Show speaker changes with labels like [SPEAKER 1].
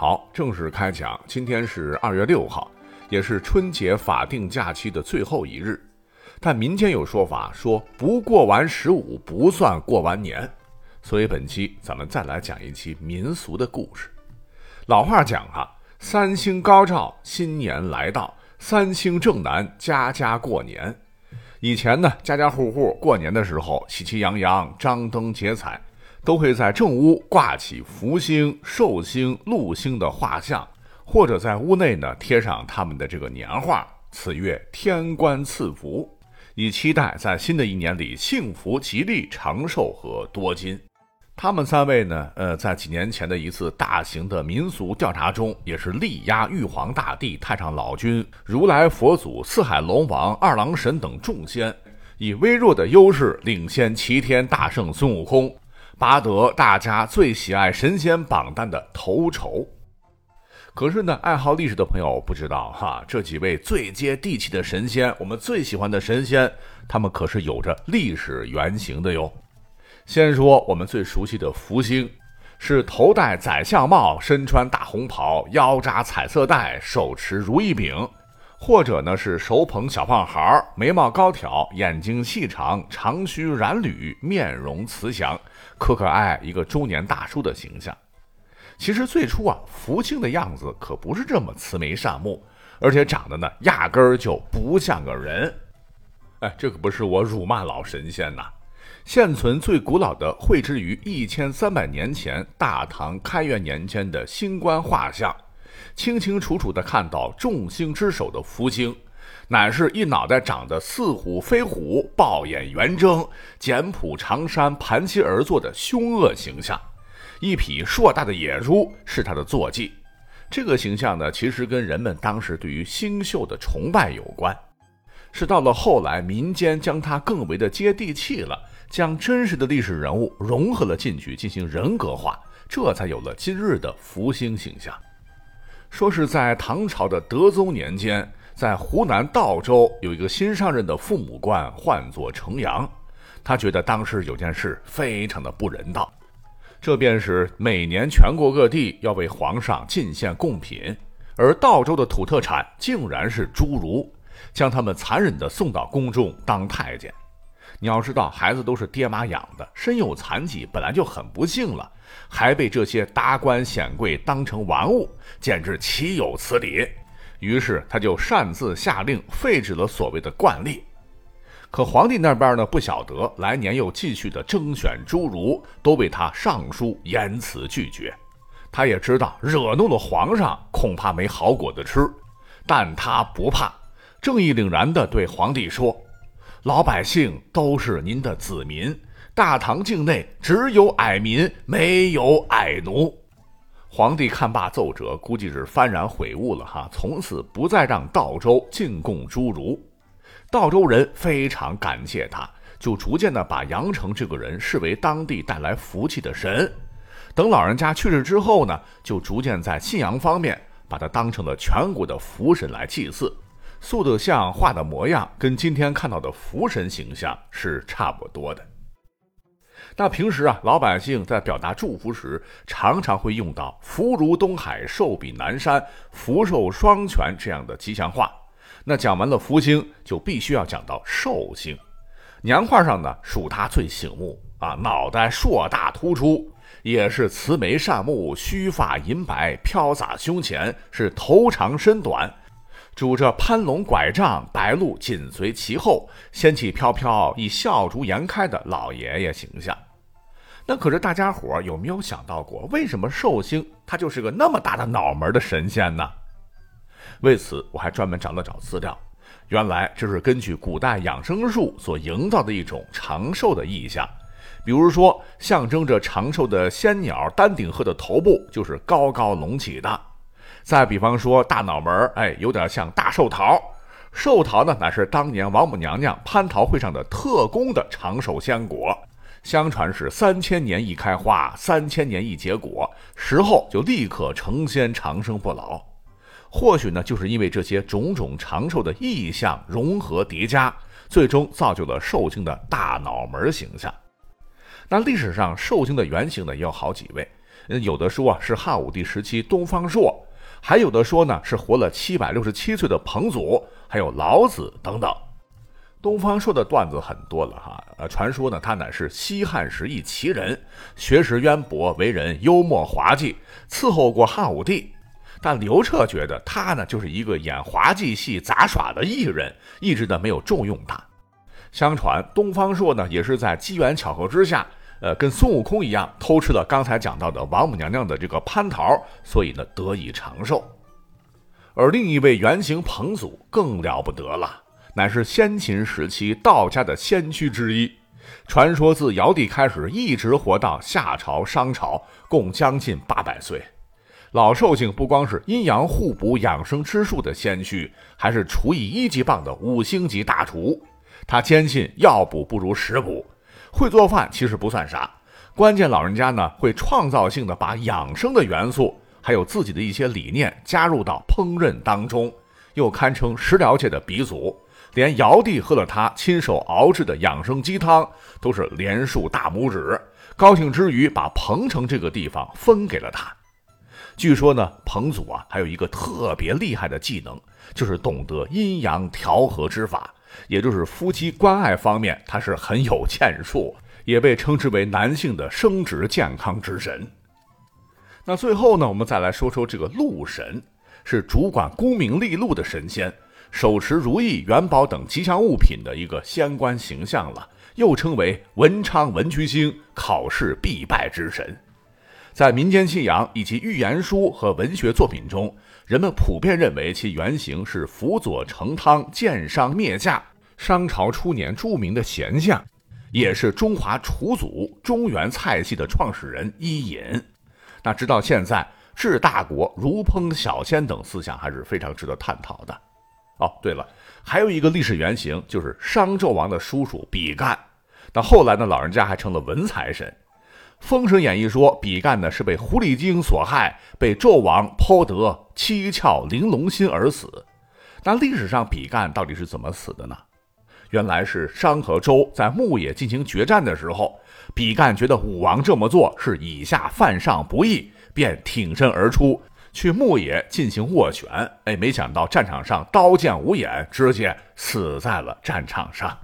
[SPEAKER 1] 好，正式开讲。今天是二月六号，也是春节法定假期的最后一日。但民间有说法，说不过完十五不算过完年。所以本期咱们再来讲一期民俗的故事。老话讲哈，三星高照，新年来到；三星正南，家家过年。以前呢，家家户户过年的时候，喜气洋洋，张灯结彩。都会在正屋挂起福星、寿星、禄星的画像，或者在屋内呢贴上他们的这个年画，此月天官赐福，以期待在新的一年里幸福、吉利、长寿和多金。他们三位呢，呃，在几年前的一次大型的民俗调查中，也是力压玉皇大帝、太上老君、如来佛祖、四海龙王、二郎神等众仙，以微弱的优势领先齐天大圣孙悟空。拔得大家最喜爱神仙榜单的头筹，可是呢，爱好历史的朋友不知道哈，这几位最接地气的神仙，我们最喜欢的神仙，他们可是有着历史原型的哟。先说我们最熟悉的福星，是头戴宰相帽，身穿大红袍，腰扎彩色带，手持如意饼。或者呢是手捧小胖孩儿眉毛高挑，眼睛细长，长须染缕，面容慈祥，可可爱爱一个中年大叔的形象。其实最初啊，福清的样子可不是这么慈眉善目，而且长得呢压根儿就不像个人。哎，这可不是我辱骂老神仙呐。现存最古老的绘制于一千三百年前大唐开元年间的星官画像。清清楚楚地看到众星之首的福星，乃是一脑袋长得似虎非虎、暴眼圆睁、简朴长衫盘膝而坐的凶恶形象，一匹硕大的野猪是他的坐骑。这个形象呢，其实跟人们当时对于星宿的崇拜有关，是到了后来民间将它更为的接地气了，将真实的历史人物融合了进去进行人格化，这才有了今日的福星形象。说是在唐朝的德宗年间，在湖南道州有一个新上任的父母官，唤作程阳。他觉得当时有件事非常的不人道，这便是每年全国各地要为皇上进献贡品，而道州的土特产竟然是侏儒，将他们残忍的送到宫中当太监。你要知道，孩子都是爹妈养的，身有残疾本来就很不幸了，还被这些达官显贵当成玩物，简直岂有此理！于是他就擅自下令废止了所谓的惯例。可皇帝那边呢，不晓得来年又继续的征选侏儒，都被他上书严辞拒绝。他也知道惹怒了皇上，恐怕没好果子吃，但他不怕，正义凛然地对皇帝说。老百姓都是您的子民，大唐境内只有矮民，没有矮奴。皇帝看罢奏折，估计是幡然悔悟了哈，从此不再让道州进贡侏儒。道州人非常感谢他，就逐渐的把杨成这个人视为当地带来福气的神。等老人家去世之后呢，就逐渐在信仰方面把他当成了全国的福神来祭祀。塑的像、画的模样，跟今天看到的福神形象是差不多的。那平时啊，老百姓在表达祝福时，常常会用到“福如东海，寿比南山，福寿双全”这样的吉祥话。那讲完了福星，就必须要讲到寿星。年画上呢，属他最醒目啊，脑袋硕大突出，也是慈眉善目，须发银白飘洒胸前，是头长身短。拄着攀龙拐杖，白鹿紧随其后，仙气飘飘，以笑逐颜开的老爷爷形象。那可是大家伙有没有想到过，为什么寿星他就是个那么大的脑门的神仙呢？为此，我还专门找了找资料，原来这是根据古代养生术所营造的一种长寿的意象。比如说，象征着长寿的仙鸟丹顶鹤的头部就是高高隆起的。再比方说，大脑门哎，有点像大寿桃。寿桃呢，乃是当年王母娘娘蟠桃会上的特供的长寿仙果，相传是三千年一开花，三千年一结果，食后就立刻成仙，长生不老。或许呢，就是因为这些种种长寿的意象融合叠加，最终造就了寿星的大脑门形象。那历史上寿星的原型呢也有好几位，有的说啊是汉武帝时期东方朔，还有的说呢是活了七百六十七岁的彭祖，还有老子等等。东方朔的段子很多了哈，呃，传说呢他乃是西汉时一奇人，学识渊博，为人幽默滑稽，伺候过汉武帝。但刘彻觉得他呢就是一个演滑稽戏杂耍的艺人，一直呢没有重用他。相传东方朔呢也是在机缘巧合之下，呃，跟孙悟空一样偷吃了刚才讲到的王母娘娘的这个蟠桃，所以呢得以长寿。而另一位原型彭祖更了不得了，乃是先秦时期道家的先驱之一，传说自尧帝开始一直活到夏朝、商朝，共将近八百岁。老寿星不光是阴阳互补养生之术的先驱，还是厨艺一级棒的五星级大厨。他坚信药补不如食补，会做饭其实不算啥，关键老人家呢会创造性的把养生的元素，还有自己的一些理念加入到烹饪当中，又堪称食疗界的鼻祖。连尧帝喝了他亲手熬制的养生鸡汤，都是连竖大拇指，高兴之余把彭城这个地方分给了他。据说呢，彭祖啊还有一个特别厉害的技能，就是懂得阴阳调和之法，也就是夫妻关爱方面，他是很有建树，也被称之为男性的生殖健康之神。那最后呢，我们再来说说这个禄神，是主管功名利禄的神仙，手持如意、元宝等吉祥物品的一个仙官形象了，又称为文昌文曲星，考试必败之神。在民间信仰以及寓言书和文学作品中，人们普遍认为其原型是辅佐成汤建商灭驾，商朝初年著名的贤相，也是中华楚祖中原菜系的创始人伊尹。那直到现在，治大国如烹小鲜等思想还是非常值得探讨的。哦，对了，还有一个历史原型就是商纣王的叔叔比干，那后来呢，老人家还成了文财神。《封神演义》说，比干呢是被狐狸精所害，被纣王剖得七窍玲珑心而死。那历史上比干到底是怎么死的呢？原来是商和周在牧野进行决战的时候，比干觉得武王这么做是以下犯上不义，便挺身而出去牧野进行斡旋。哎，没想到战场上刀剑无眼，直接死在了战场上。